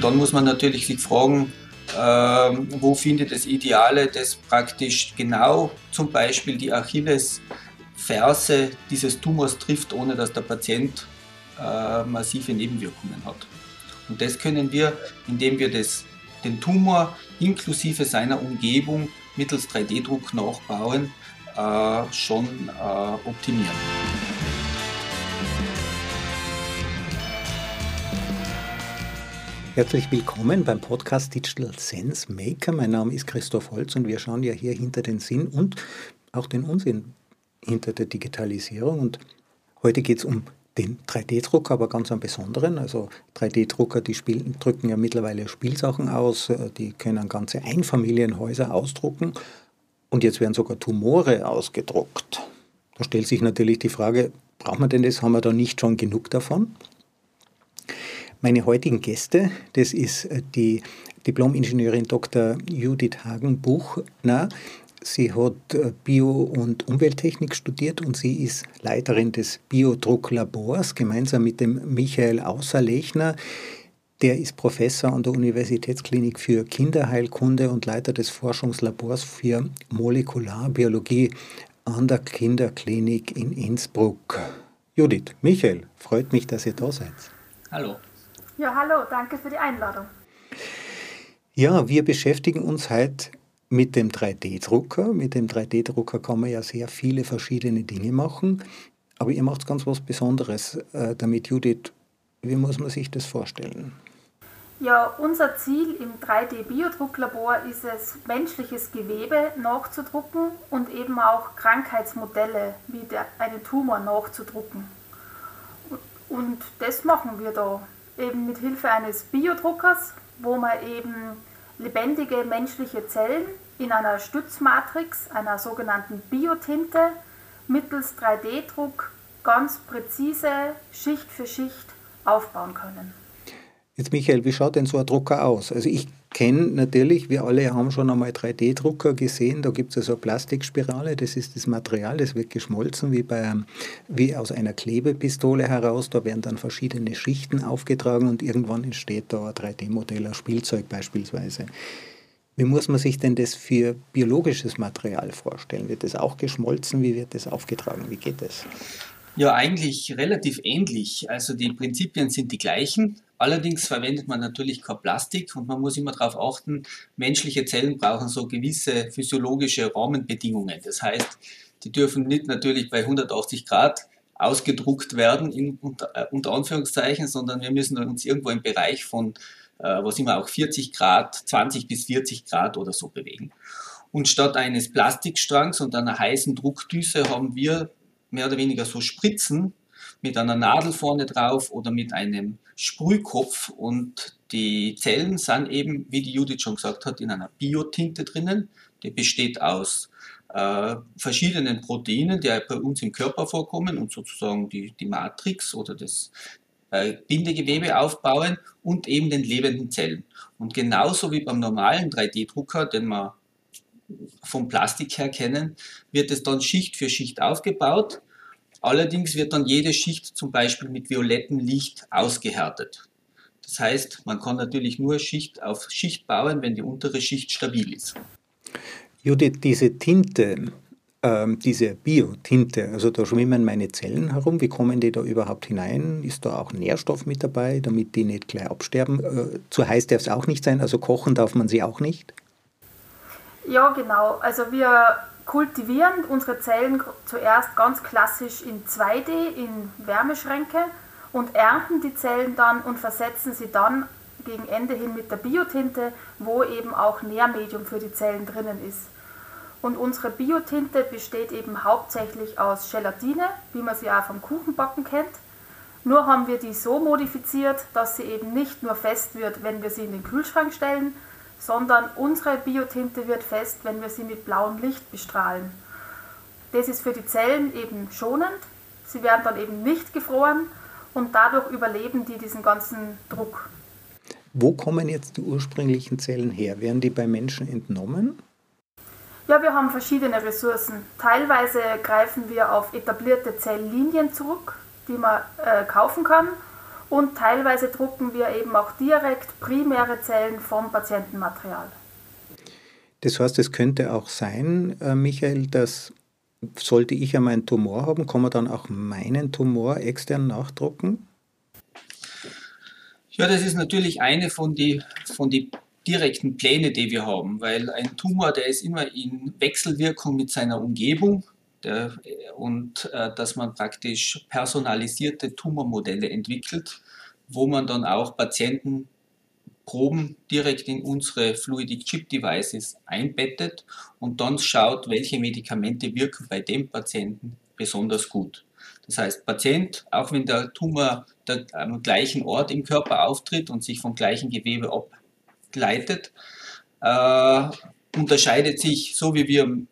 Dann muss man natürlich sich fragen, äh, wo findet das Ideale, das praktisch genau zum Beispiel die Achillesferse dieses Tumors trifft, ohne dass der Patient äh, massive Nebenwirkungen hat. Und das können wir, indem wir das, den Tumor inklusive seiner Umgebung mittels 3D-Druck nachbauen, äh, schon äh, optimieren. Herzlich willkommen beim Podcast Digital Sense Maker. Mein Name ist Christoph Holz und wir schauen ja hier hinter den Sinn und auch den Unsinn hinter der Digitalisierung. Und heute geht es um den 3D-Drucker, aber ganz einen besonderen. Also 3D-Drucker, die spielen, drücken ja mittlerweile Spielsachen aus, die können ganze Einfamilienhäuser ausdrucken und jetzt werden sogar Tumore ausgedruckt. Da stellt sich natürlich die Frage, braucht man denn das? Haben wir da nicht schon genug davon? Meine heutigen Gäste, das ist äh, die Diplom-Ingenieurin Dr. Judith Hagen-Buchner. Sie hat äh, Bio- und Umwelttechnik studiert und sie ist Leiterin des Biodrucklabors gemeinsam mit dem Michael Außerlechner. Der ist Professor an der Universitätsklinik für Kinderheilkunde und Leiter des Forschungslabors für Molekularbiologie an der Kinderklinik in Innsbruck. Judith, Michael, freut mich, dass ihr da seid. Hallo. Ja, hallo, danke für die Einladung. Ja, wir beschäftigen uns heute mit dem 3D-Drucker. Mit dem 3D-Drucker kann man ja sehr viele verschiedene Dinge machen, aber ihr macht ganz was Besonderes äh, damit, Judith. Wie muss man sich das vorstellen? Ja, unser Ziel im 3D-Biodrucklabor ist es, menschliches Gewebe nachzudrucken und eben auch Krankheitsmodelle wie der, einen Tumor nachzudrucken. Und das machen wir da eben mit Hilfe eines Biodruckers, wo man eben lebendige menschliche Zellen in einer Stützmatrix, einer sogenannten Biotinte, mittels 3D-Druck ganz präzise Schicht für Schicht aufbauen können. Jetzt Michael, wie schaut denn so ein Drucker aus? Also ich kenne natürlich, wir alle haben schon einmal 3D-Drucker gesehen, da gibt es also eine Plastikspirale, das ist das Material, das wird geschmolzen wie, bei, wie aus einer Klebepistole heraus, da werden dann verschiedene Schichten aufgetragen und irgendwann entsteht da ein 3D-Modell, ein Spielzeug beispielsweise. Wie muss man sich denn das für biologisches Material vorstellen? Wird das auch geschmolzen? Wie wird das aufgetragen? Wie geht das? Ja, eigentlich relativ ähnlich. Also die Prinzipien sind die gleichen. Allerdings verwendet man natürlich kein Plastik und man muss immer darauf achten, menschliche Zellen brauchen so gewisse physiologische Rahmenbedingungen. Das heißt, die dürfen nicht natürlich bei 180 Grad ausgedruckt werden, in, unter, äh, unter Anführungszeichen, sondern wir müssen uns irgendwo im Bereich von, äh, was immer auch 40 Grad, 20 bis 40 Grad oder so bewegen. Und statt eines Plastikstrangs und einer heißen Druckdüse haben wir mehr oder weniger so Spritzen mit einer Nadel vorne drauf oder mit einem Sprühkopf und die Zellen sind eben, wie die Judith schon gesagt hat, in einer Biotinte drinnen. Die besteht aus äh, verschiedenen Proteinen, die bei uns im Körper vorkommen und sozusagen die, die Matrix oder das äh, Bindegewebe aufbauen und eben den lebenden Zellen. Und genauso wie beim normalen 3D-Drucker, den wir vom Plastik her kennen, wird es dann Schicht für Schicht aufgebaut Allerdings wird dann jede Schicht zum Beispiel mit violettem Licht ausgehärtet. Das heißt, man kann natürlich nur Schicht auf Schicht bauen, wenn die untere Schicht stabil ist. Judith, diese Tinte, ähm, diese Biotinte, also da schwimmen meine Zellen herum, wie kommen die da überhaupt hinein? Ist da auch Nährstoff mit dabei, damit die nicht gleich absterben? Äh, zu heiß darf es auch nicht sein, also kochen darf man sie auch nicht? Ja, genau. Also wir kultivieren unsere Zellen zuerst ganz klassisch in 2D, in Wärmeschränke und ernten die Zellen dann und versetzen sie dann gegen Ende hin mit der Biotinte, wo eben auch Nährmedium für die Zellen drinnen ist. Und unsere Biotinte besteht eben hauptsächlich aus Gelatine, wie man sie auch vom Kuchenbacken kennt. Nur haben wir die so modifiziert, dass sie eben nicht nur fest wird, wenn wir sie in den Kühlschrank stellen, sondern unsere Biotinte wird fest, wenn wir sie mit blauem Licht bestrahlen. Das ist für die Zellen eben schonend, sie werden dann eben nicht gefroren und dadurch überleben die diesen ganzen Druck. Wo kommen jetzt die ursprünglichen Zellen her? Werden die bei Menschen entnommen? Ja, wir haben verschiedene Ressourcen. Teilweise greifen wir auf etablierte Zelllinien zurück, die man äh, kaufen kann und teilweise drucken wir eben auch direkt primäre Zellen vom Patientenmaterial. Das heißt, es könnte auch sein, äh, Michael, dass sollte ich einmal einen Tumor haben, kann man dann auch meinen Tumor extern nachdrucken? Ja, das ist natürlich eine von den von die direkten Pläne, die wir haben, weil ein Tumor, der ist immer in Wechselwirkung mit seiner Umgebung und äh, dass man praktisch personalisierte Tumormodelle entwickelt, wo man dann auch Patientenproben direkt in unsere Fluidic Chip Devices einbettet und dann schaut, welche Medikamente wirken bei dem Patienten besonders gut. Das heißt, Patient, auch wenn der Tumor der, am gleichen Ort im Körper auftritt und sich vom gleichen Gewebe ableitet, äh, unterscheidet sich, so wie wir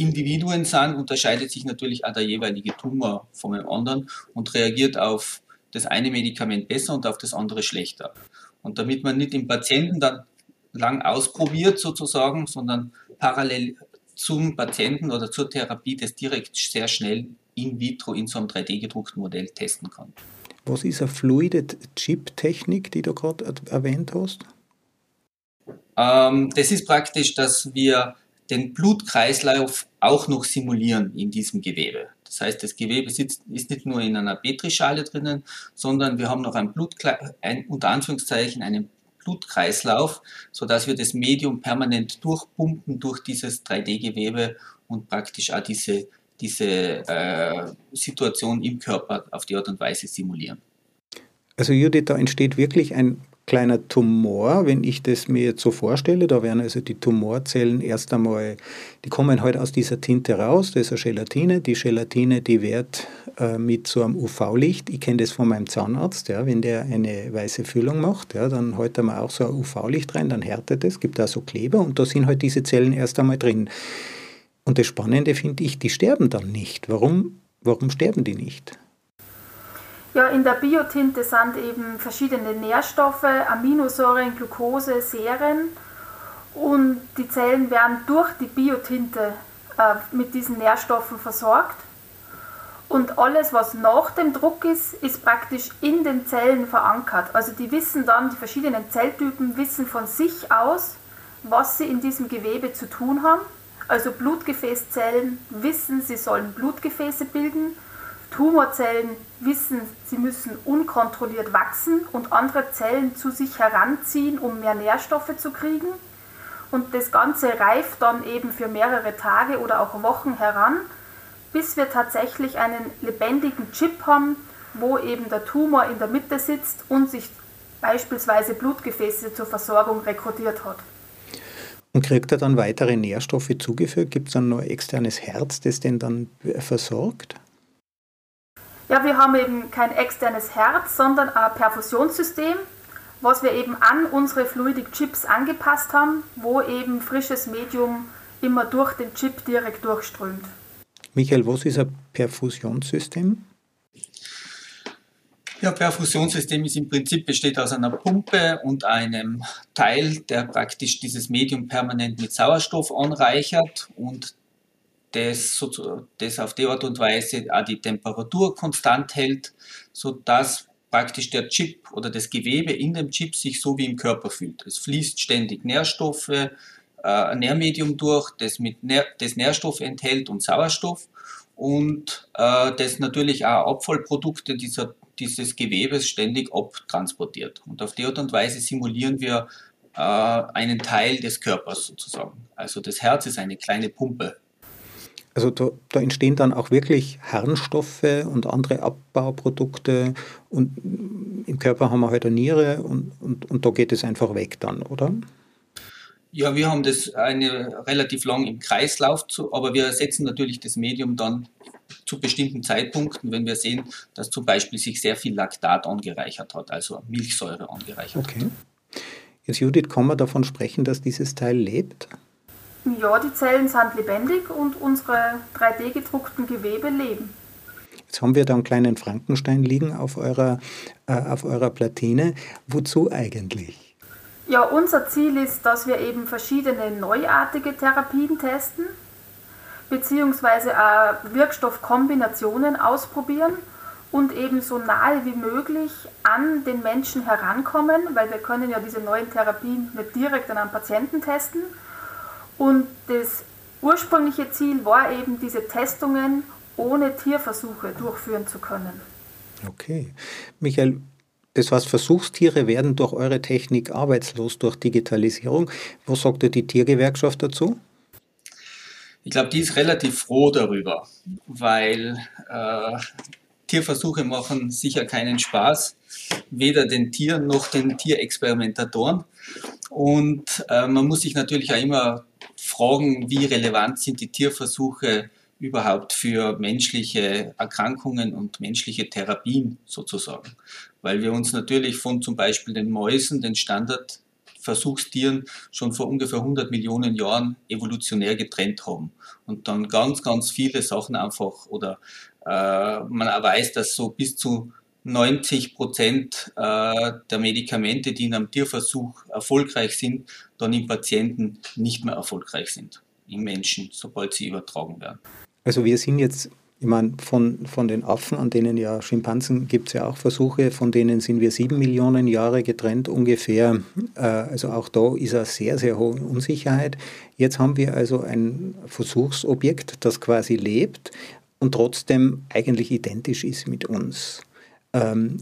Individuen sind, unterscheidet sich natürlich auch der jeweilige Tumor von dem anderen und reagiert auf das eine Medikament besser und auf das andere schlechter. Und damit man nicht den Patienten dann lang ausprobiert sozusagen, sondern parallel zum Patienten oder zur Therapie das direkt sehr schnell in vitro in so einem 3D-gedruckten Modell testen kann. Was ist eine fluide Chip-Technik, die du gerade erwähnt hast? Ähm, das ist praktisch, dass wir den Blutkreislauf auch noch simulieren in diesem Gewebe. Das heißt, das Gewebe sitzt, ist nicht nur in einer Petrischale drinnen, sondern wir haben noch ein Blutkle ein, unter Anführungszeichen einen Blutkreislauf, sodass wir das Medium permanent durchpumpen durch dieses 3D-Gewebe und praktisch auch diese, diese äh, Situation im Körper auf die Art und Weise simulieren. Also Judith, da entsteht wirklich ein kleiner Tumor, wenn ich das mir jetzt so vorstelle, da werden also die Tumorzellen erst einmal, die kommen halt aus dieser Tinte raus, das ist eine Gelatine, die Gelatine, die wird äh, mit so einem UV-Licht, ich kenne das von meinem Zahnarzt, ja, wenn der eine weiße Füllung macht, ja, dann hält er mal auch so ein UV-Licht rein, dann härtet es, gibt da so Kleber und da sind halt diese Zellen erst einmal drin. Und das Spannende finde ich, die sterben dann nicht. Warum, warum sterben die nicht? Ja, in der Biotinte sind eben verschiedene Nährstoffe, Aminosäuren, Glucose, Serien und die Zellen werden durch die Biotinte äh, mit diesen Nährstoffen versorgt. Und alles, was nach dem Druck ist, ist praktisch in den Zellen verankert. Also die wissen dann, die verschiedenen Zelltypen wissen von sich aus, was sie in diesem Gewebe zu tun haben. Also Blutgefäßzellen wissen, sie sollen Blutgefäße bilden Tumorzellen wissen, sie müssen unkontrolliert wachsen und andere Zellen zu sich heranziehen, um mehr Nährstoffe zu kriegen. Und das Ganze reift dann eben für mehrere Tage oder auch Wochen heran, bis wir tatsächlich einen lebendigen Chip haben, wo eben der Tumor in der Mitte sitzt und sich beispielsweise Blutgefäße zur Versorgung rekrutiert hat. Und kriegt er dann weitere Nährstoffe zugeführt? Gibt es dann noch externes Herz, das den dann versorgt? Ja, wir haben eben kein externes Herz, sondern ein Perfusionssystem, was wir eben an unsere Fluidic Chips angepasst haben, wo eben frisches Medium immer durch den Chip direkt durchströmt. Michael, was ist ein Perfusionssystem? Ja, Perfusionssystem ist im Prinzip besteht aus einer Pumpe und einem Teil, der praktisch dieses Medium permanent mit Sauerstoff anreichert und das, das auf die Art und Weise auch die Temperatur konstant hält, sodass praktisch der Chip oder das Gewebe in dem Chip sich so wie im Körper fühlt. Es fließt ständig Nährstoffe, äh, ein Nährmedium durch, das, mit Nähr, das Nährstoff enthält und Sauerstoff und äh, das natürlich auch Abfallprodukte dieser, dieses Gewebes ständig abtransportiert. Und auf die Art und Weise simulieren wir äh, einen Teil des Körpers sozusagen. Also das Herz ist eine kleine Pumpe also da, da, entstehen dann auch wirklich Harnstoffe und andere Abbauprodukte und im Körper haben wir halt eine Niere und, und, und da geht es einfach weg dann, oder? Ja, wir haben das eine relativ lang im Kreislauf, zu, aber wir ersetzen natürlich das Medium dann zu bestimmten Zeitpunkten, wenn wir sehen, dass zum Beispiel sich sehr viel Laktat angereichert hat, also Milchsäure angereichert okay. hat. Jetzt Judith, kann man davon sprechen, dass dieses Teil lebt? Ja, die Zellen sind lebendig und unsere 3D-gedruckten Gewebe leben. Jetzt haben wir da einen kleinen Frankenstein liegen auf eurer, äh, auf eurer Platine. Wozu eigentlich? Ja, unser Ziel ist, dass wir eben verschiedene neuartige Therapien testen, beziehungsweise auch Wirkstoffkombinationen ausprobieren und eben so nahe wie möglich an den Menschen herankommen, weil wir können ja diese neuen Therapien nicht direkt an einem Patienten testen. Und das ursprüngliche Ziel war eben, diese Testungen ohne Tierversuche durchführen zu können. Okay. Michael, das heißt, Versuchstiere werden durch eure Technik arbeitslos durch Digitalisierung. Was sagt die Tiergewerkschaft dazu? Ich glaube, die ist relativ froh darüber, weil äh, Tierversuche machen sicher keinen Spaß, weder den Tieren noch den Tierexperimentatoren. Und äh, man muss sich natürlich auch immer fragen, wie relevant sind die Tierversuche überhaupt für menschliche Erkrankungen und menschliche Therapien sozusagen. Weil wir uns natürlich von zum Beispiel den Mäusen, den Standardversuchstieren, schon vor ungefähr 100 Millionen Jahren evolutionär getrennt haben. Und dann ganz, ganz viele Sachen einfach oder äh, man weiß, dass so bis zu 90 Prozent äh, der Medikamente, die in einem Tierversuch erfolgreich sind, dann im Patienten nicht mehr erfolgreich sind, im Menschen, sobald sie übertragen werden. Also wir sind jetzt, ich meine, von, von den Affen, an denen ja Schimpansen gibt es ja auch Versuche, von denen sind wir sieben Millionen Jahre getrennt ungefähr. Äh, also auch da ist eine sehr, sehr hohe Unsicherheit. Jetzt haben wir also ein Versuchsobjekt, das quasi lebt und trotzdem eigentlich identisch ist mit uns. Ähm,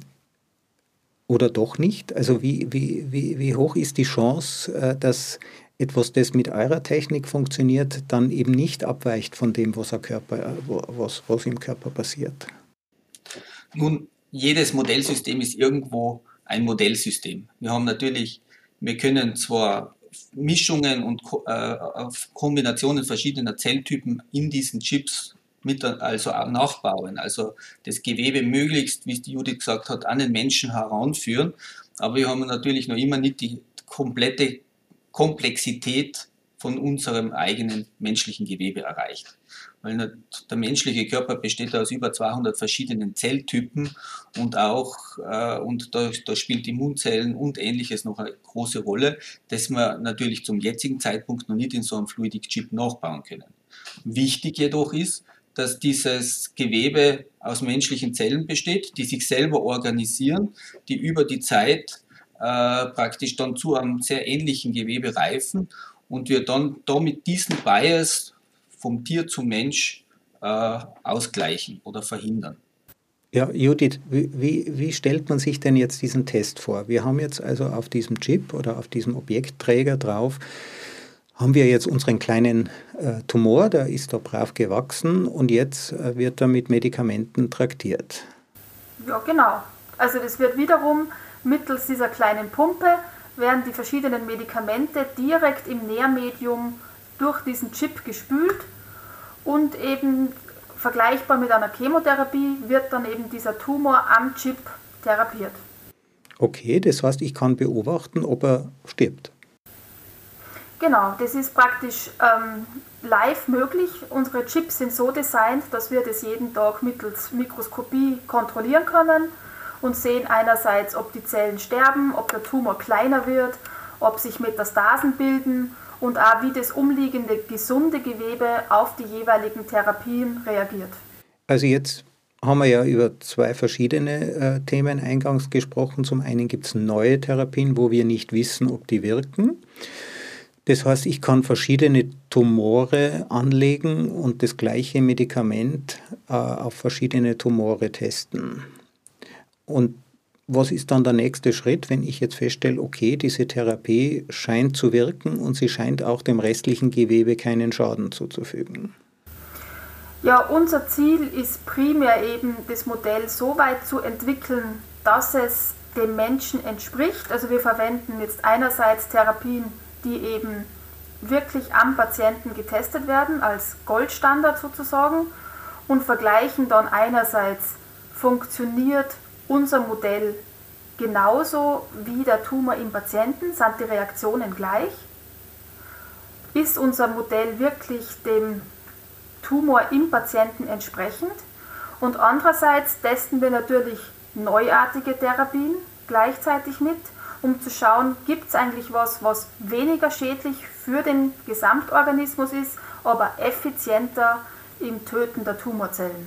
oder doch nicht? Also wie, wie, wie, wie hoch ist die Chance, äh, dass etwas, das mit eurer Technik funktioniert, dann eben nicht abweicht von dem, was, Körper, was, was im Körper passiert? Nun, jedes Modellsystem ist irgendwo ein Modellsystem. Wir haben natürlich, wir können zwar Mischungen und äh, Kombinationen verschiedener Zelltypen in diesen Chips mit, also nachbauen, also das Gewebe möglichst, wie es die Judith gesagt hat, an den Menschen heranführen. Aber wir haben natürlich noch immer nicht die komplette Komplexität von unserem eigenen menschlichen Gewebe erreicht. Weil der menschliche Körper besteht aus über 200 verschiedenen Zelltypen und auch, äh, und da, da spielt Immunzellen und ähnliches noch eine große Rolle, das wir natürlich zum jetzigen Zeitpunkt noch nicht in so einem Fluidic Chip nachbauen können. Wichtig jedoch ist, dass dieses Gewebe aus menschlichen Zellen besteht, die sich selber organisieren, die über die Zeit äh, praktisch dann zu einem sehr ähnlichen Gewebe reifen und wir dann damit diesen Bias vom Tier zum Mensch äh, ausgleichen oder verhindern. Ja, Judith, wie, wie, wie, stellt man sich denn jetzt diesen Test vor? Wir haben jetzt also auf diesem Chip oder auf diesem Objektträger drauf, haben wir jetzt unseren kleinen äh, Tumor, der ist da brav gewachsen und jetzt äh, wird er mit Medikamenten traktiert. Ja, genau. Also das wird wiederum Mittels dieser kleinen Pumpe werden die verschiedenen Medikamente direkt im Nährmedium durch diesen Chip gespült und eben vergleichbar mit einer Chemotherapie wird dann eben dieser Tumor am Chip therapiert. Okay, das heißt, ich kann beobachten, ob er stirbt. Genau, das ist praktisch ähm, live möglich. Unsere Chips sind so designt, dass wir das jeden Tag mittels Mikroskopie kontrollieren können und sehen einerseits, ob die Zellen sterben, ob der Tumor kleiner wird, ob sich Metastasen bilden und auch wie das umliegende gesunde Gewebe auf die jeweiligen Therapien reagiert. Also jetzt haben wir ja über zwei verschiedene äh, Themen eingangs gesprochen. Zum einen gibt es neue Therapien, wo wir nicht wissen, ob die wirken. Das heißt, ich kann verschiedene Tumore anlegen und das gleiche Medikament äh, auf verschiedene Tumore testen. Und was ist dann der nächste Schritt, wenn ich jetzt feststelle, okay, diese Therapie scheint zu wirken und sie scheint auch dem restlichen Gewebe keinen Schaden zuzufügen? Ja, unser Ziel ist primär eben, das Modell so weit zu entwickeln, dass es dem Menschen entspricht. Also wir verwenden jetzt einerseits Therapien, die eben wirklich am Patienten getestet werden, als Goldstandard sozusagen, und vergleichen dann einerseits, funktioniert unser Modell genauso wie der Tumor im Patienten? Sind die Reaktionen gleich? Ist unser Modell wirklich dem Tumor im Patienten entsprechend? Und andererseits testen wir natürlich neuartige Therapien gleichzeitig mit, um zu schauen, gibt es eigentlich was, was weniger schädlich für den Gesamtorganismus ist, aber effizienter im Töten der Tumorzellen.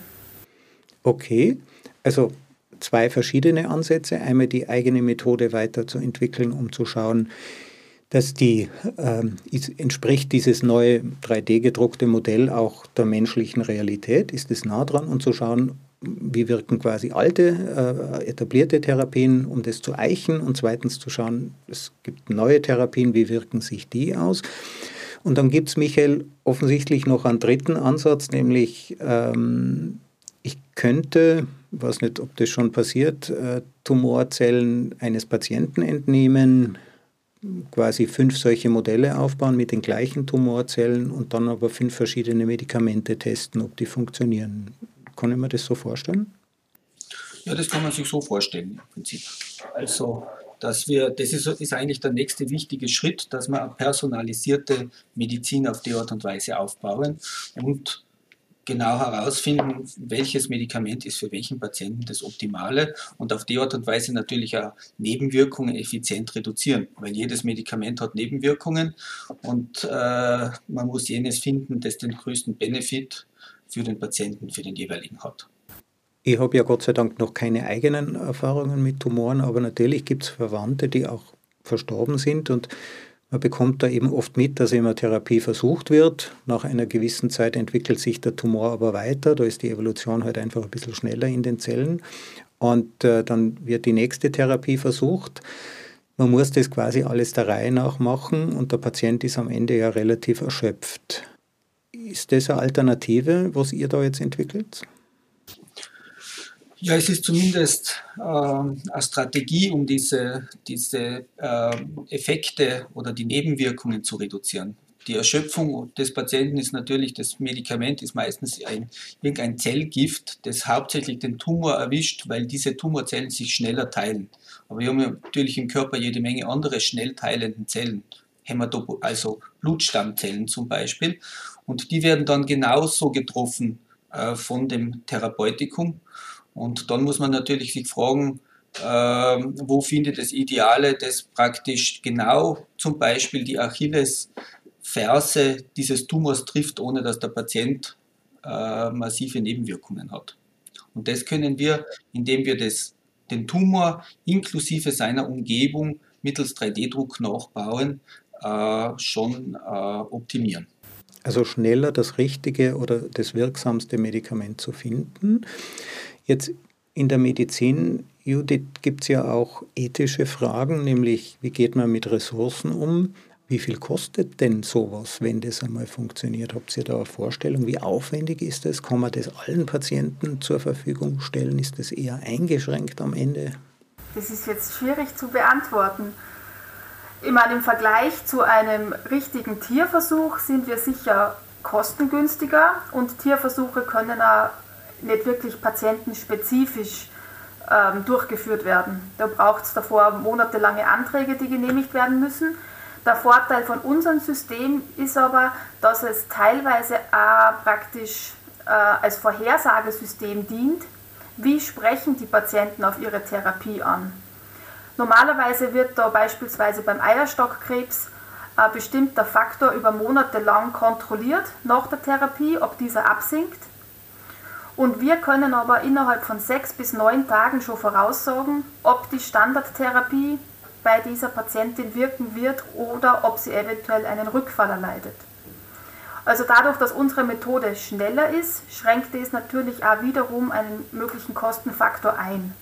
Okay, Also zwei verschiedene Ansätze. Einmal die eigene Methode weiterzuentwickeln, um zu schauen, dass die äh, entspricht dieses neue 3D-gedruckte Modell auch der menschlichen Realität, ist es nah dran und zu schauen, wie wirken quasi alte, äh, etablierte Therapien, um das zu eichen und zweitens zu schauen, es gibt neue Therapien, wie wirken sich die aus. Und dann gibt es, Michael, offensichtlich noch einen dritten Ansatz, nämlich ähm, ich könnte, ich weiß nicht, ob das schon passiert, äh, Tumorzellen eines Patienten entnehmen, quasi fünf solche Modelle aufbauen mit den gleichen Tumorzellen und dann aber fünf verschiedene Medikamente testen, ob die funktionieren. Kann ich mir das so vorstellen? Ja, das kann man sich so vorstellen im Prinzip. Also, dass wir, das ist, ist eigentlich der nächste wichtige Schritt, dass wir personalisierte Medizin auf die Art und Weise aufbauen und genau herausfinden, welches Medikament ist für welchen Patienten das Optimale und auf die Art und Weise natürlich auch Nebenwirkungen effizient reduzieren, weil jedes Medikament hat Nebenwirkungen und äh, man muss jenes finden, das den größten Benefit für den Patienten, für den jeweiligen hat. Ich habe ja Gott sei Dank noch keine eigenen Erfahrungen mit Tumoren, aber natürlich gibt es Verwandte, die auch verstorben sind und man bekommt da eben oft mit, dass immer Therapie versucht wird. Nach einer gewissen Zeit entwickelt sich der Tumor aber weiter. Da ist die Evolution halt einfach ein bisschen schneller in den Zellen. Und äh, dann wird die nächste Therapie versucht. Man muss das quasi alles der Reihe nach machen und der Patient ist am Ende ja relativ erschöpft. Ist das eine Alternative, was ihr da jetzt entwickelt? Ja, es ist zumindest äh, eine Strategie, um diese, diese äh, Effekte oder die Nebenwirkungen zu reduzieren. Die Erschöpfung des Patienten ist natürlich, das Medikament ist meistens ein, irgendein Zellgift, das hauptsächlich den Tumor erwischt, weil diese Tumorzellen sich schneller teilen. Aber wir haben natürlich im Körper jede Menge andere schnell teilenden Zellen, Hämatop also Blutstammzellen zum Beispiel. Und die werden dann genauso getroffen äh, von dem Therapeutikum. Und dann muss man natürlich sich fragen, äh, wo findet das Ideale, das praktisch genau zum Beispiel die Achillesferse dieses Tumors trifft, ohne dass der Patient äh, massive Nebenwirkungen hat. Und das können wir, indem wir das, den Tumor inklusive seiner Umgebung mittels 3D-Druck nachbauen, äh, schon äh, optimieren. Also schneller das richtige oder das wirksamste Medikament zu finden. Jetzt in der Medizin, Judith, gibt es ja auch ethische Fragen, nämlich wie geht man mit Ressourcen um? Wie viel kostet denn sowas, wenn das einmal funktioniert? Habt ihr da eine Vorstellung? Wie aufwendig ist das? Kann man das allen Patienten zur Verfügung stellen? Ist das eher eingeschränkt am Ende? Das ist jetzt schwierig zu beantworten. Meine, im Vergleich zu einem richtigen Tierversuch sind wir sicher kostengünstiger und Tierversuche können auch nicht wirklich patientenspezifisch ähm, durchgeführt werden. Da braucht es davor monatelange Anträge, die genehmigt werden müssen. Der Vorteil von unserem System ist aber, dass es teilweise auch praktisch äh, als Vorhersagesystem dient. Wie sprechen die Patienten auf ihre Therapie an? Normalerweise wird da beispielsweise beim Eierstockkrebs ein bestimmter Faktor über Monate lang kontrolliert nach der Therapie, ob dieser absinkt. Und wir können aber innerhalb von sechs bis neun Tagen schon voraussagen, ob die Standardtherapie bei dieser Patientin wirken wird oder ob sie eventuell einen Rückfall erleidet. Also dadurch, dass unsere Methode schneller ist, schränkt es natürlich auch wiederum einen möglichen Kostenfaktor ein.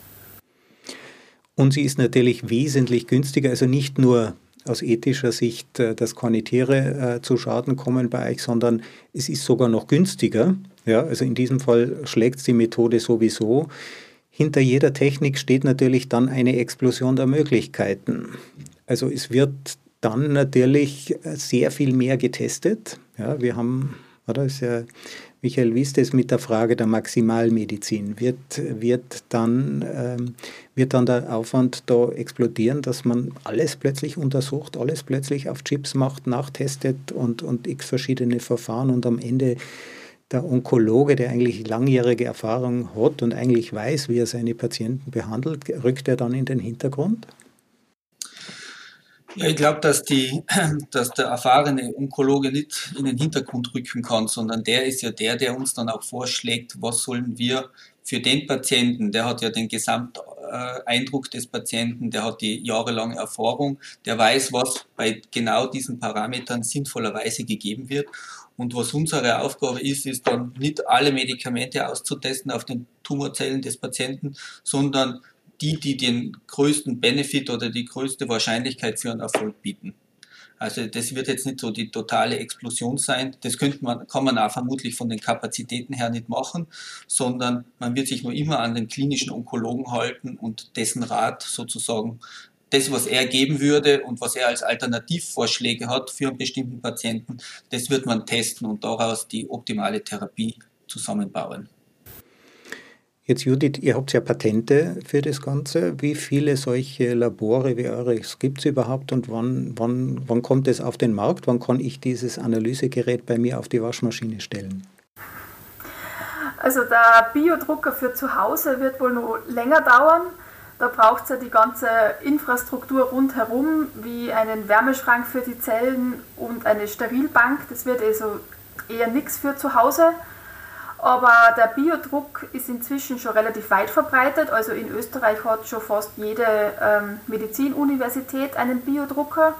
Und sie ist natürlich wesentlich günstiger, also nicht nur aus ethischer Sicht, äh, dass keine Tiere äh, zu Schaden kommen bei euch, sondern es ist sogar noch günstiger. Ja, also in diesem Fall schlägt die Methode sowieso. Hinter jeder Technik steht natürlich dann eine Explosion der Möglichkeiten. Also es wird dann natürlich sehr viel mehr getestet. Ja, wir haben, oder ist ja Michael, wie ist es mit der Frage der Maximalmedizin? Wird, wird, dann, ähm, wird dann der Aufwand da explodieren, dass man alles plötzlich untersucht, alles plötzlich auf Chips macht, nachtestet und, und x verschiedene Verfahren und am Ende der Onkologe, der eigentlich langjährige Erfahrung hat und eigentlich weiß, wie er seine Patienten behandelt, rückt er dann in den Hintergrund? Ja, ich glaube, dass, dass der erfahrene Onkologe nicht in den Hintergrund rücken kann, sondern der ist ja der, der uns dann auch vorschlägt, was sollen wir für den Patienten, der hat ja den Gesamteindruck des Patienten, der hat die jahrelange Erfahrung, der weiß, was bei genau diesen Parametern sinnvollerweise gegeben wird. Und was unsere Aufgabe ist, ist dann nicht alle Medikamente auszutesten auf den Tumorzellen des Patienten, sondern die, die den größten Benefit oder die größte Wahrscheinlichkeit für einen Erfolg bieten. Also das wird jetzt nicht so die totale Explosion sein. Das könnte man, kann man auch vermutlich von den Kapazitäten her nicht machen, sondern man wird sich nur immer an den klinischen Onkologen halten und dessen Rat sozusagen das, was er geben würde und was er als Alternativvorschläge hat für einen bestimmten Patienten, das wird man testen und daraus die optimale Therapie zusammenbauen. Jetzt Judith, ihr habt ja Patente für das Ganze. Wie viele solche Labore wie eures gibt es überhaupt und wann, wann, wann kommt es auf den Markt? Wann kann ich dieses Analysegerät bei mir auf die Waschmaschine stellen? Also der Biodrucker für zu Hause wird wohl noch länger dauern. Da braucht es ja die ganze Infrastruktur rundherum, wie einen Wärmeschrank für die Zellen und eine Sterilbank. Das wird also eher nichts für zu Hause. Aber der Biodruck ist inzwischen schon relativ weit verbreitet. Also in Österreich hat schon fast jede ähm, Medizinuniversität einen Biodrucker.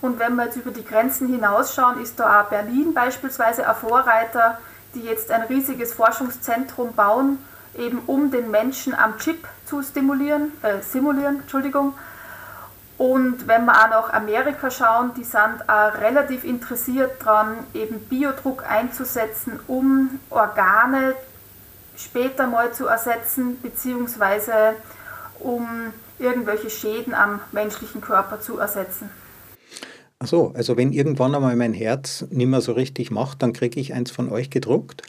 Und wenn wir jetzt über die Grenzen hinausschauen, ist da auch Berlin beispielsweise ein Vorreiter, die jetzt ein riesiges Forschungszentrum bauen, eben um den Menschen am Chip zu stimulieren, äh, simulieren, Entschuldigung. Und wenn wir auch nach Amerika schauen, die sind auch relativ interessiert daran, eben Biodruck einzusetzen, um Organe später mal zu ersetzen, beziehungsweise um irgendwelche Schäden am menschlichen Körper zu ersetzen. Ach so, also wenn irgendwann einmal mein Herz nicht mehr so richtig macht, dann kriege ich eins von euch gedruckt?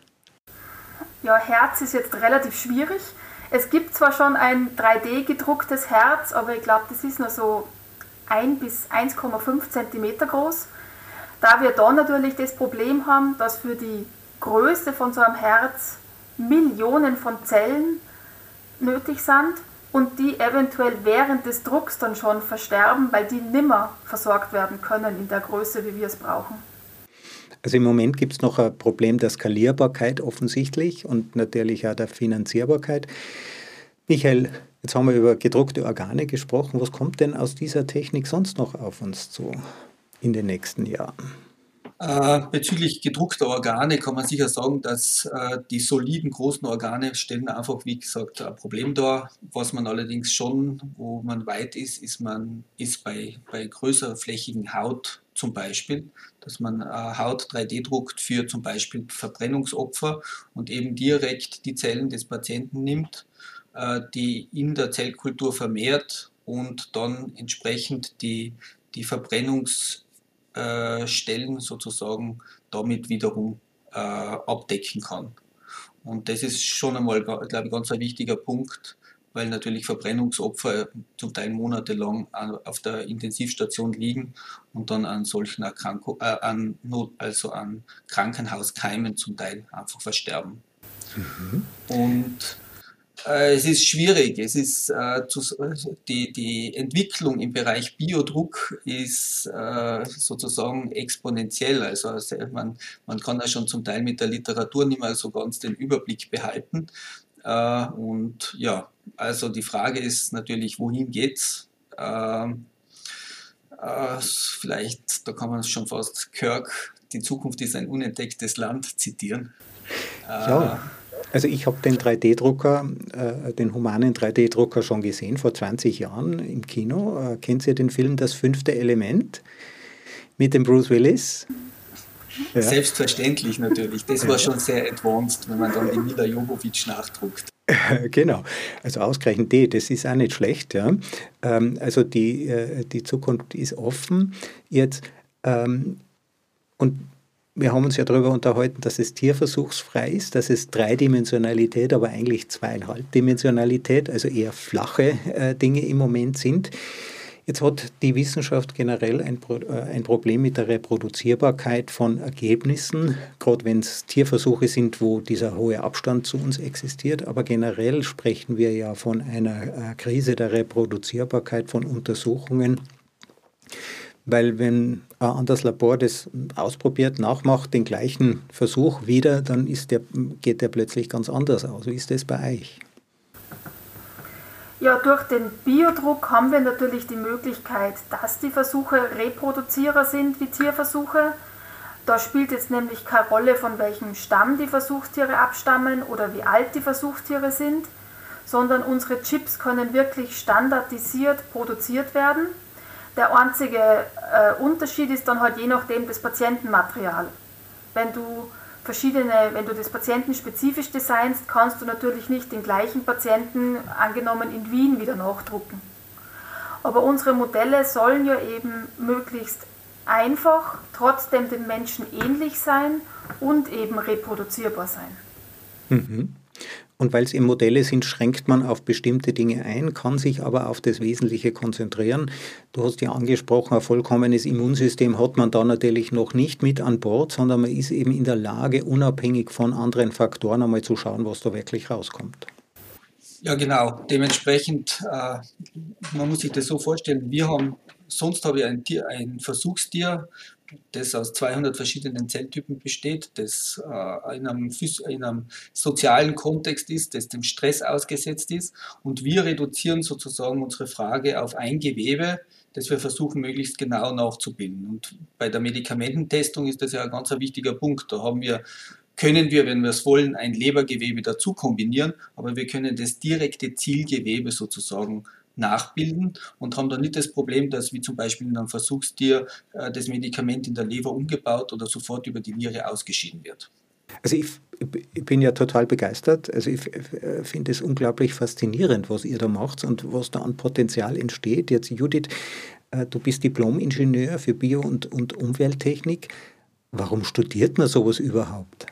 Ja, Herz ist jetzt relativ schwierig. Es gibt zwar schon ein 3D gedrucktes Herz, aber ich glaube, das ist nur so 1 bis 1,5 cm groß. Da wir da natürlich das Problem haben, dass für die Größe von so einem Herz Millionen von Zellen nötig sind und die eventuell während des Drucks dann schon versterben, weil die nimmer versorgt werden können in der Größe, wie wir es brauchen. Also im Moment gibt es noch ein Problem der Skalierbarkeit offensichtlich und natürlich auch der Finanzierbarkeit. Michael, Jetzt haben wir über gedruckte Organe gesprochen. Was kommt denn aus dieser Technik sonst noch auf uns zu in den nächsten Jahren? Äh, bezüglich gedruckter Organe kann man sicher sagen, dass äh, die soliden großen Organe stellen einfach, wie gesagt, ein Problem dar. Was man allerdings schon, wo man weit ist, ist man ist bei, bei größerflächigen Haut zum Beispiel, dass man äh, Haut 3D druckt für zum Beispiel Verbrennungsopfer und eben direkt die Zellen des Patienten nimmt die in der Zellkultur vermehrt und dann entsprechend die, die Verbrennungsstellen sozusagen damit wiederum äh, abdecken kann. Und das ist schon einmal, glaube ich, ganz ein wichtiger Punkt, weil natürlich Verbrennungsopfer zum Teil monatelang auf der Intensivstation liegen und dann an solchen Erkrankungen, äh, an Not, also an Krankenhauskeimen zum Teil einfach versterben. Mhm. Und äh, es ist schwierig. Es ist äh, zu, die, die Entwicklung im Bereich Biodruck ist äh, sozusagen exponentiell. Also man, man kann ja schon zum Teil mit der Literatur nicht mehr so ganz den Überblick behalten. Äh, und ja, also die Frage ist natürlich, wohin geht's? Ähm, äh, vielleicht, da kann man schon fast Kirk, die Zukunft ist ein unentdecktes Land zitieren. Ja. Also ich habe den 3D-Drucker, äh, den humanen 3D-Drucker schon gesehen vor 20 Jahren im Kino. Äh, kennt ihr den Film Das fünfte Element mit dem Bruce Willis? Ja. Selbstverständlich natürlich. Das war schon sehr advanced, wenn man dann die Mila Jovovich nachdruckt. Genau, also ausgerechnet die, das ist auch nicht schlecht. Ja. Ähm, also die, äh, die Zukunft ist offen. Jetzt, ähm, und wir haben uns ja darüber unterhalten, dass es tierversuchsfrei ist, dass es Dreidimensionalität, aber eigentlich Zweieinhalbdimensionalität, also eher flache äh, Dinge im Moment sind. Jetzt hat die Wissenschaft generell ein, Pro, äh, ein Problem mit der Reproduzierbarkeit von Ergebnissen, gerade wenn es Tierversuche sind, wo dieser hohe Abstand zu uns existiert. Aber generell sprechen wir ja von einer äh, Krise der Reproduzierbarkeit von Untersuchungen weil wenn ein anderes Labor das ausprobiert, nachmacht, den gleichen Versuch wieder, dann ist der, geht der plötzlich ganz anders aus. Wie ist das bei euch? Ja, durch den Biodruck haben wir natürlich die Möglichkeit, dass die Versuche reproduzierbar sind wie Tierversuche. Da spielt jetzt nämlich keine Rolle, von welchem Stamm die Versuchstiere abstammen oder wie alt die Versuchstiere sind, sondern unsere Chips können wirklich standardisiert produziert werden. Der einzige äh, Unterschied ist dann halt je nachdem das Patientenmaterial. Wenn du verschiedene, wenn du das patientenspezifisch designst, kannst du natürlich nicht den gleichen Patienten angenommen in Wien wieder nachdrucken. Aber unsere Modelle sollen ja eben möglichst einfach, trotzdem dem Menschen ähnlich sein und eben reproduzierbar sein. Mhm. Und weil es eben Modelle sind, schränkt man auf bestimmte Dinge ein, kann sich aber auf das Wesentliche konzentrieren. Du hast ja angesprochen, ein vollkommenes Immunsystem hat man da natürlich noch nicht mit an Bord, sondern man ist eben in der Lage, unabhängig von anderen Faktoren einmal zu schauen, was da wirklich rauskommt. Ja, genau. Dementsprechend, äh, man muss sich das so vorstellen, wir haben, sonst habe ich ein, Tier, ein Versuchstier, das aus 200 verschiedenen Zelltypen besteht, das äh, in, einem, in, einem, sozialen Kontext ist, das dem Stress ausgesetzt ist. Und wir reduzieren sozusagen unsere Frage auf ein Gewebe, das wir versuchen möglichst genau nachzubilden. Und bei der Medikamententestung ist das ja ein ganz wichtiger Punkt. Da haben wir können wir, wenn wir es wollen, ein Lebergewebe dazu kombinieren, aber wir können das direkte Zielgewebe sozusagen nachbilden und haben dann nicht das Problem, dass wie zum Beispiel in einem Versuchstier äh, das Medikament in der Leber umgebaut oder sofort über die Niere ausgeschieden wird. Also ich, ich bin ja total begeistert. Also ich finde es unglaublich faszinierend, was ihr da macht und was da an Potenzial entsteht. Jetzt Judith, äh, du bist Diplom-Ingenieur für Bio- und, und Umwelttechnik. Warum studiert man sowas überhaupt?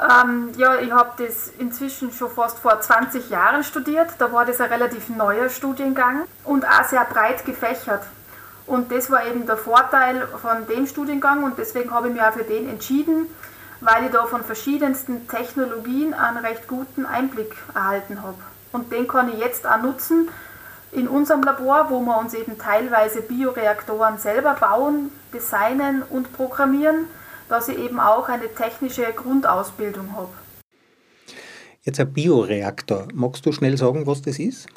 Ähm, ja, ich habe das inzwischen schon fast vor 20 Jahren studiert. Da war das ein relativ neuer Studiengang und auch sehr breit gefächert. Und das war eben der Vorteil von dem Studiengang und deswegen habe ich mich auch für den entschieden, weil ich da von verschiedensten Technologien einen recht guten Einblick erhalten habe. Und den kann ich jetzt auch nutzen in unserem Labor, wo wir uns eben teilweise Bioreaktoren selber bauen, designen und programmieren dass ich eben auch eine technische Grundausbildung habe. Jetzt ein Bioreaktor. Magst du schnell sagen, was das ist?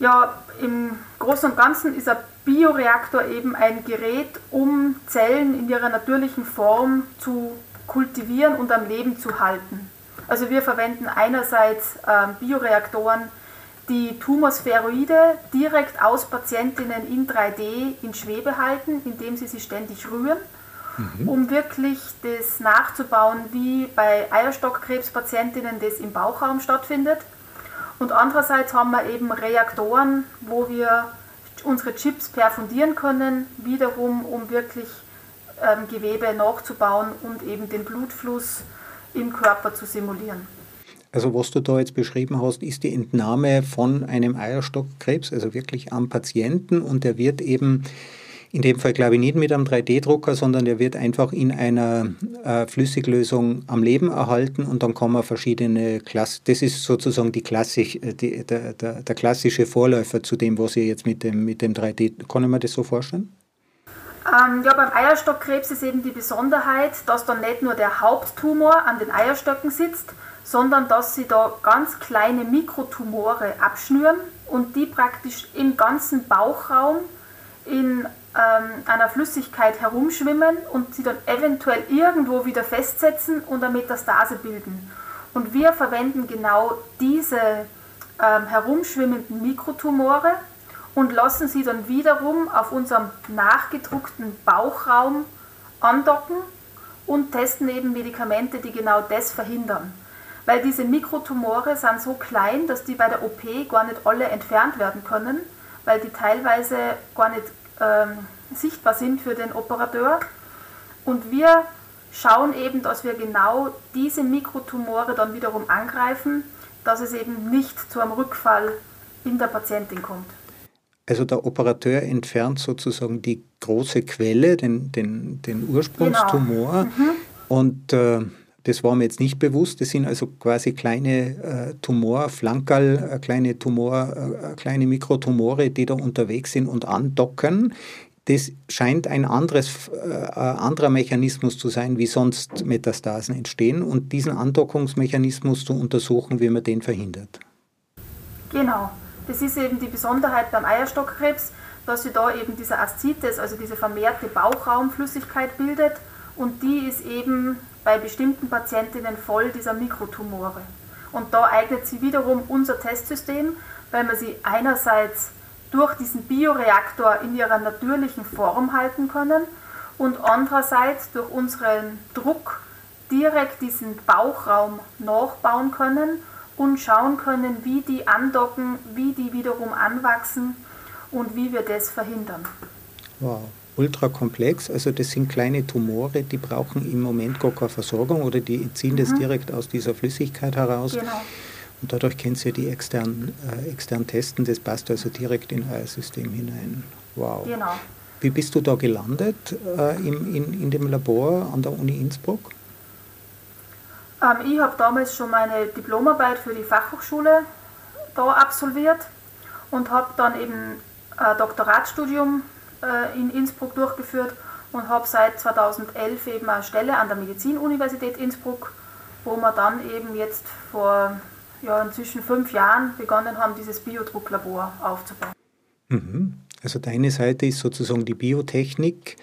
Ja, im Großen und Ganzen ist ein Bioreaktor eben ein Gerät, um Zellen in ihrer natürlichen Form zu kultivieren und am Leben zu halten. Also wir verwenden einerseits äh, Bioreaktoren, die Tumospheroide direkt aus Patientinnen in 3D in Schwebe halten, indem sie sie ständig rühren mhm. um wirklich das nachzubauen, wie bei Eierstockkrebspatientinnen das im Bauchraum stattfindet. Und andererseits haben wir eben Reaktoren, wo wir unsere Chips perfundieren können, wiederum um wirklich ähm, Gewebe nachzubauen und eben den Blutfluss im Körper zu simulieren. Also was du da jetzt beschrieben hast, ist die Entnahme von einem Eierstockkrebs, also wirklich am Patienten und der wird eben in dem Fall glaube ich nicht mit einem 3D-Drucker, sondern der wird einfach in einer äh, Flüssiglösung am Leben erhalten und dann kann man verschiedene Klassen, das ist sozusagen die Klassik, äh, die, der, der, der, klassische Vorläufer zu dem, was ihr jetzt mit dem, mit dem 3D, kann ich mir das so vorstellen? Ähm, ja, beim Eierstockkrebs ist eben die Besonderheit, dass dann nicht nur der Haupttumor an den Eierstöcken sitzt, sondern dass sie da ganz kleine Mikrotumore abschnüren und die praktisch im ganzen Bauchraum in ähm, einer Flüssigkeit herumschwimmen und sie dann eventuell irgendwo wieder festsetzen und eine Metastase bilden. Und wir verwenden genau diese ähm, herumschwimmenden Mikrotumore und lassen sie dann wiederum auf unserem nachgedruckten Bauchraum andocken und testen eben Medikamente, die genau das verhindern. Weil diese Mikrotumore sind so klein, dass die bei der OP gar nicht alle entfernt werden können, weil die teilweise gar nicht ähm, sichtbar sind für den Operateur. Und wir schauen eben, dass wir genau diese Mikrotumore dann wiederum angreifen, dass es eben nicht zu einem Rückfall in der Patientin kommt. Also der Operateur entfernt sozusagen die große Quelle, den, den, den Ursprungstumor. Genau. Mhm. Und äh, Das war mir jetzt nicht bewusst. Das sind also quasi kleine äh, Tumorflankerl, äh, kleine Tumor, äh, kleine Mikrotumore, die da unterwegs sind und andocken. Das scheint ein anderes, äh, anderer Mechanismus zu sein, wie sonst Metastasen entstehen. Und diesen Andockungsmechanismus zu untersuchen, wie man den verhindert. Genau. Das ist eben die Besonderheit beim Eierstockkrebs, dass sich da eben dieser Aszites, also diese vermehrte Bauchraumflüssigkeit bildet und die ist eben bei bestimmten Patientinnen voll dieser Mikrotumore. Und da eignet sich wiederum unser Testsystem, weil wir sie einerseits durch diesen Bioreaktor in ihrer natürlichen Form halten können und andererseits durch unseren Druck direkt diesen Bauchraum nachbauen können und schauen können, wie die andocken, wie die wiederum anwachsen und wie wir das verhindern. Wow ultra komplex. Also das sind kleine Tumore, die brauchen im Moment gar keine Versorgung oder die ziehen mhm. das direkt aus dieser Flüssigkeit heraus. Genau. Und dadurch können Sie die extern, äh, extern testen. Das passt also direkt in euer System hinein. Wow. Genau. Wie bist du da gelandet äh, im, in, in dem Labor an der Uni Innsbruck? Ähm, ich habe damals schon meine Diplomarbeit für die Fachhochschule da absolviert und habe dann eben ein Doktoratsstudium äh, in Innsbruck durchgeführt und habe seit 2011 eben eine Stelle an der Medizinuniversität Innsbruck, wo wir dann eben jetzt vor ja, inzwischen fünf Jahren begonnen haben, dieses Biodrucklabor aufzubauen. Mhm. Also deine Seite ist sozusagen die Biotechnik,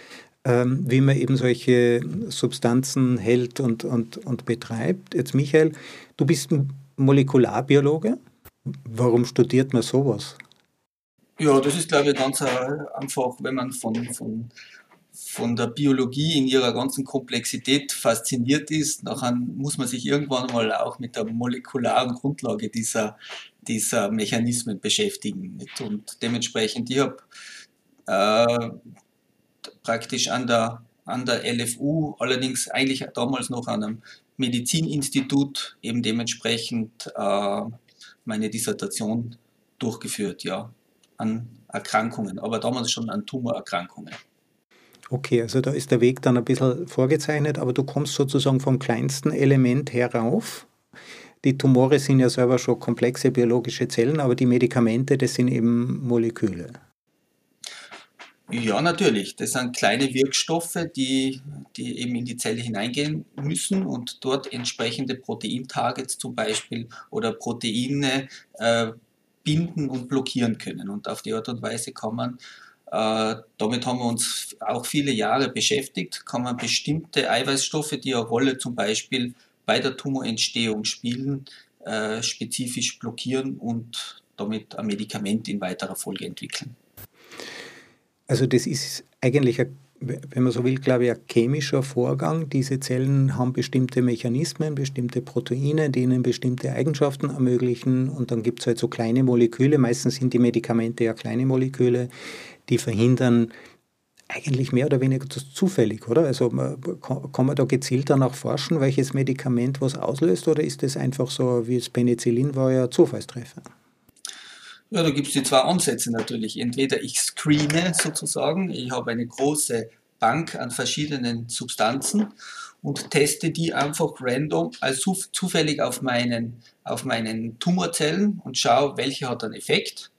ähm, wie man eben solche Substanzen hält und, und, und betreibt. Jetzt Michael, du bist ein Molekularbiologe. Warum studiert man sowas? Ja, das ist, glaube ich, ganz äh, einfach, wenn man von, von, von der Biologie in ihrer ganzen Komplexität fasziniert ist, dann muss man sich irgendwann mal auch mit der molekularen Grundlage dieser, dieser Mechanismen beschäftigen. Und dementsprechend, ich habe äh, praktisch an der, an der LFU, allerdings eigentlich damals noch an einem Medizininstitut, eben dementsprechend äh, meine Dissertation durchgeführt, ja an Erkrankungen, aber damals schon an Tumorerkrankungen. Okay, also da ist der Weg dann ein bisschen vorgezeichnet, aber du kommst sozusagen vom kleinsten Element herauf. Die Tumore sind ja selber schon komplexe biologische Zellen, aber die Medikamente, das sind eben Moleküle. Ja, natürlich. Das sind kleine Wirkstoffe, die, die eben in die Zelle hineingehen müssen und dort entsprechende Proteintargets zum Beispiel oder Proteine äh, binden und blockieren können. Und auf die Art und Weise kann man, äh, damit haben wir uns auch viele Jahre beschäftigt, kann man bestimmte Eiweißstoffe, die eine Rolle zum Beispiel bei der Tumorentstehung spielen, äh, spezifisch blockieren und damit ein Medikament in weiterer Folge entwickeln. Also das ist eigentlich ein wenn man so will, glaube ich, ein chemischer Vorgang. Diese Zellen haben bestimmte Mechanismen, bestimmte Proteine, die ihnen bestimmte Eigenschaften ermöglichen. Und dann gibt es halt so kleine Moleküle, meistens sind die Medikamente ja kleine Moleküle, die verhindern eigentlich mehr oder weniger zufällig, oder? Also kann man da gezielt danach forschen, welches Medikament was auslöst, oder ist das einfach so, wie das Penicillin war ja Zufallstreffer? Ja, da gibt es die zwei Ansätze natürlich. Entweder ich screene sozusagen, ich habe eine große Bank an verschiedenen Substanzen und teste die einfach random, also zufällig auf meinen, auf meinen Tumorzellen und schaue, welche hat einen Effekt.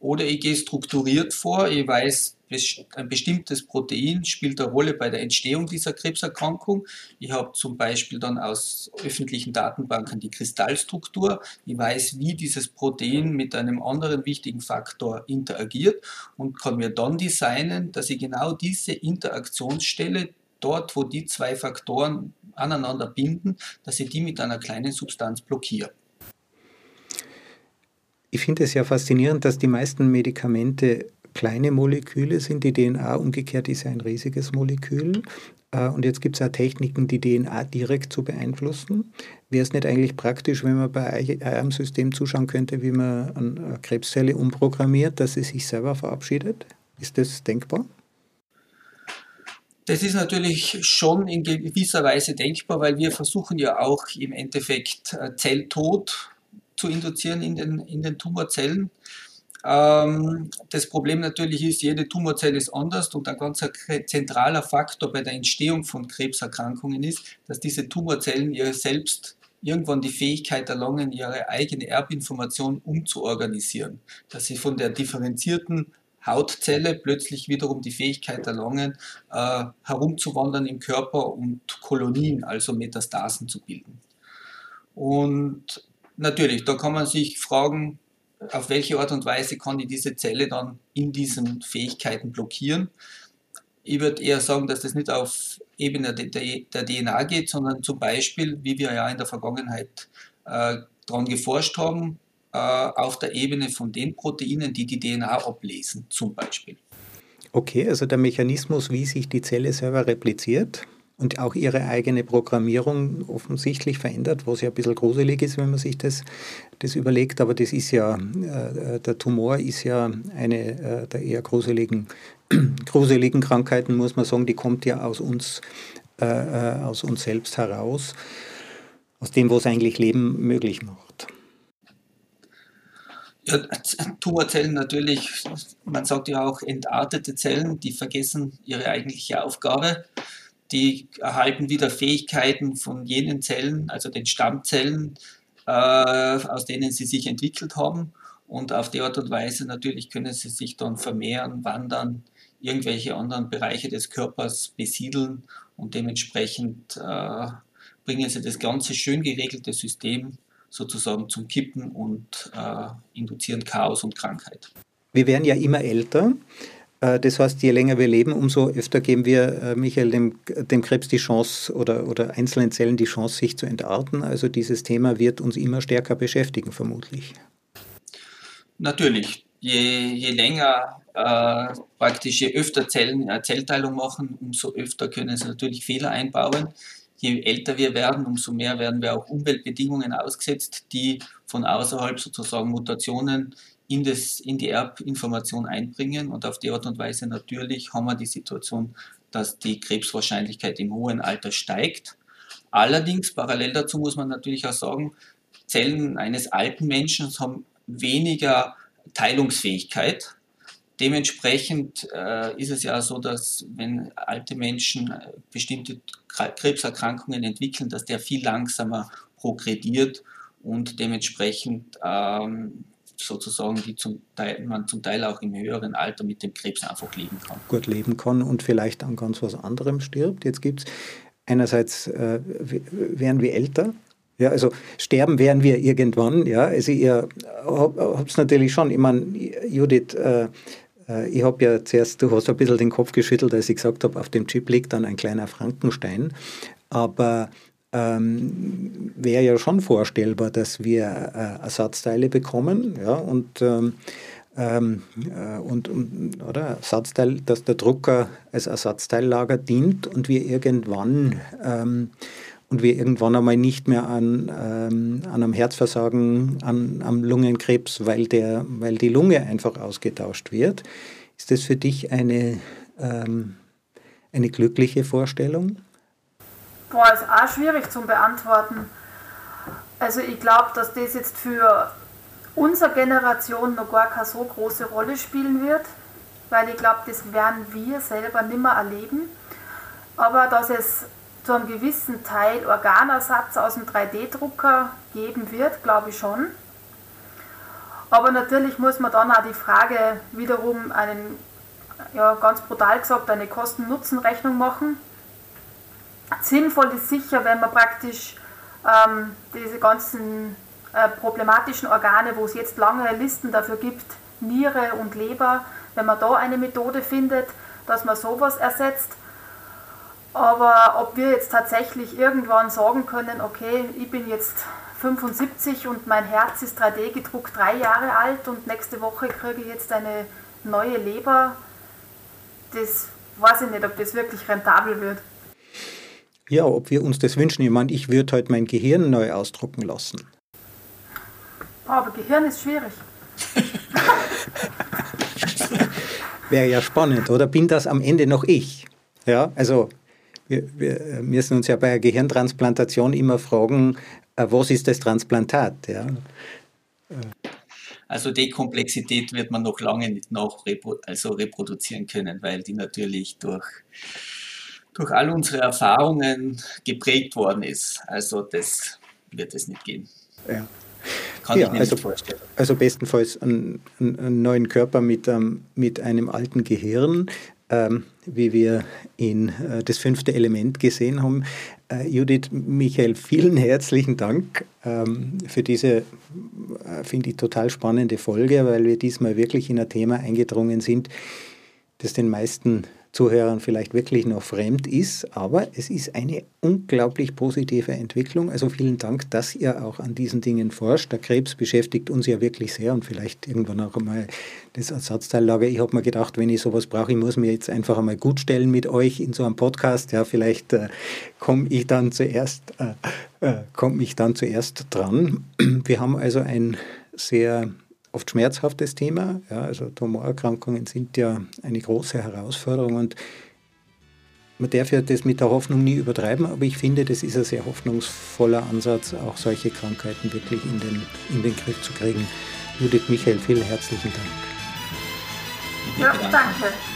Oder ich gehe strukturiert vor, ich weiß, ein bestimmtes Protein spielt eine Rolle bei der Entstehung dieser Krebserkrankung. Ich habe zum Beispiel dann aus öffentlichen Datenbanken die Kristallstruktur. Ich weiß, wie dieses Protein mit einem anderen wichtigen Faktor interagiert und kann mir dann designen, dass ich genau diese Interaktionsstelle dort, wo die zwei Faktoren aneinander binden, dass ich die mit einer kleinen Substanz blockiere. Ich finde es ja faszinierend, dass die meisten Medikamente kleine Moleküle sind. Die DNA umgekehrt ist ja ein riesiges Molekül. Äh, und jetzt gibt es auch Techniken, die DNA direkt zu beeinflussen. Wäre es nicht eigentlich praktisch, wenn man bei einem System zuschauen könnte, wie man eine Krebszelle umprogrammiert, dass sie sich selber verabschiedet? Ist das denkbar? Das ist natürlich schon in gewisser Weise denkbar, weil wir versuchen ja auch im Endeffekt äh, Zelltod zu induzieren in den, in den Tumorzellen. Ähm, das Problem natürlich ist, jede Tumorzelle ist anders und ein ganz zentraler Faktor bei der Entstehung von Krebserkrankungen ist, dass diese Tumorzellen ihr selbst irgendwann die Fähigkeit erlangen, ihre eigene Erbinformation umzuorganisieren. Dass sie von der differenzierten Hautzelle plötzlich wiederum die Fähigkeit erlangen, äh, herumzuwandern im Körper und Kolonien, also Metastasen zu bilden. Und natürlich, da kann man sich fragen, auf welche Art und Weise kann ich diese Zelle dann in diesen Fähigkeiten blockieren. Ich würde eher sagen, dass das nicht auf Ebene der, DNA geht, sondern zum Beispiel, wie wir ja in der Vergangenheit äh, daran geforscht haben, äh, auf der Ebene von den Proteinen, die die DNA ablesen, zum Beispiel. Okay, also der Mechanismus, wie sich die Zelle selber repliziert, und auch ihre eigene Programmierung offensichtlich verändert, was ja ein bisschen gruselig ist, wenn man sich das, das überlegt. Aber das ist ja, äh, der Tumor ist ja eine äh, der eher gruseligen, gruseligen Krankheiten, muss man sagen. Die kommt ja aus uns, äh, äh aus uns selbst heraus, aus dem, was eigentlich Leben möglich macht. Ja, Tumorzellen natürlich, man sagt ja auch entartete Zellen, die vergessen ihre eigentliche Aufgabe die erhalten wieder Fähigkeiten von jenen Zellen, also den Stammzellen, äh, aus denen sie sich entwickelt haben. Und auf die Art und Weise natürlich können sie sich dann vermehren, wandern, irgendwelche anderen Bereiche des Körpers besiedeln und dementsprechend äh, bringen sie das ganze schön geregelte System sozusagen zum Kippen und äh, induzieren Chaos und Krankheit. Wir werden ja immer älter. Äh, das heißt, je länger wir leben, umso öfter geben wir, äh, Michael, dem, dem Krebs die Chance oder, oder einzelnen Zellen die Chance, sich zu entarten. Also dieses Thema wird uns immer stärker beschäftigen, vermutlich. Natürlich. Je, je länger äh, praktisch, je öfter Zellen äh, Zellteilung machen, umso öfter können sie natürlich Fehler einbauen. Je älter wir werden, umso mehr werden wir auch Umweltbedingungen ausgesetzt, die von außerhalb sozusagen Mutationen in, das, in die Erbinformation einbringen und auf die Art und Weise natürlich haben wir die Situation, dass die Krebswahrscheinlichkeit im hohen Alter steigt. Allerdings, parallel dazu muss man natürlich auch sagen, Zellen eines alten Menschen haben weniger Teilungsfähigkeit. Dementsprechend äh, ist es ja so, dass wenn alte Menschen äh, bestimmte Krebserkrankungen entwickeln, dass der viel langsamer progrediert und dementsprechend ähm, sozusagen, die zum Teil, man zum Teil auch im höheren Alter mit dem Krebs einfach leben kann. Gut leben kann und vielleicht an ganz was anderem stirbt. Jetzt gibt es einerseits, äh, werden wir älter, ja, also sterben werden wir irgendwann, ja. Also ihr habt es natürlich schon, ich meine, Judith, äh, äh ich habe ja zuerst, du hast ein bisschen den Kopf geschüttelt, als ich gesagt habe, auf dem Chip liegt dann ein kleiner Frankenstein. Aber ähm, wäre ja schon vorstellbar, dass wir äh, Ersatzteile bekommen ja, und, ähm, ähm, äh, und, und, oder Ersatzteil, dass der Drucker als Ersatzteillager dient und wir irgendwann ähm, und wir irgendwann einmal nicht mehr an, ähm, an einem Herzversagen, an, am Lungenkrebs, weil, der, weil die Lunge einfach ausgetauscht wird. Ist das für dich eine, ähm, eine glückliche Vorstellung? Boah, ist auch schwierig zu beantworten. Also ich glaube, dass das jetzt für unsere Generation noch gar keine so große Rolle spielen wird, weil ich glaube, das werden wir selber nimmer erleben. Aber dass es zu einem gewissen Teil Organersatz aus dem 3D-Drucker geben wird, glaube ich schon. Aber natürlich muss man dann auch die Frage wiederum einen, ja ganz brutal gesagt, eine Kosten-Nutzen-Rechnung machen sinnvoll ist sicher, wenn man praktisch ähm, diese ganzen äh, problematischen Organe, wo es jetzt lange Listen dafür gibt, Niere und Leber, wenn man da eine Methode findet, dass man sowas ersetzt. Aber ob wir jetzt tatsächlich irgendwann sagen können, okay, ich bin jetzt 75 und mein Herz ist 3D gedruckt drei Jahre alt und nächste Woche kriege ich jetzt eine neue Leber, das weiß ich nicht, ob das wirklich rentabel wird. Ja, ob wir uns das wünschen. Ich meine, ich würde heute mein Gehirn neu ausdrucken lassen. Aber Gehirn ist schwierig. Wäre ja spannend, oder? Bin das am Ende noch ich? Ja, also wir, wir müssen uns ja bei der Gehirntransplantation immer fragen, äh, was ist das Transplantat? Ja? Also die Komplexität wird man noch lange nicht noch also reproduzieren können, weil die natürlich durch, durch all unsere Erfahrungen geprägt worden ist. Also das wird es nicht gehen. Ja. Kann ja, ich mir also, nicht vorstellen. Also bestenfalls einen, einen neuen Körper mit, ähm, mit einem alten Gehirn, ähm, wie wir in äh, das fünfte Element gesehen haben. Äh, Judith, Michael, vielen herzlichen Dank ähm, für diese, äh, finde ich, total spannende Folge, weil wir diesmal wirklich in ein Thema eingedrungen sind, das den meisten Zuhörern vielleicht wirklich noch fremd ist, aber es ist eine unglaublich positive Entwicklung. Also vielen Dank, dass ihr auch an diesen Dingen forscht. Der Krebs beschäftigt uns ja wirklich sehr und vielleicht irgendwann auch einmal das Ersatzteillager. Ich habe mir gedacht, wenn ich sowas brauche, ich muss mir jetzt einfach einmal gut stellen mit euch in so einem Podcast. Ja, vielleicht äh, komme ich dann zuerst, äh, äh, komme ich dann zuerst dran. Wir haben also ein sehr oft schmerzhaftes Thema. Ja, also Tumorerkrankungen sind ja eine große Herausforderung und man darf ja das mit der Hoffnung nie übertreiben, aber ich finde, das ist ein sehr hoffnungsvoller Ansatz, auch solche Krankheiten wirklich in den, in den Griff zu kriegen. Judith Michael, vielen herzlichen Dank. Ja, danke.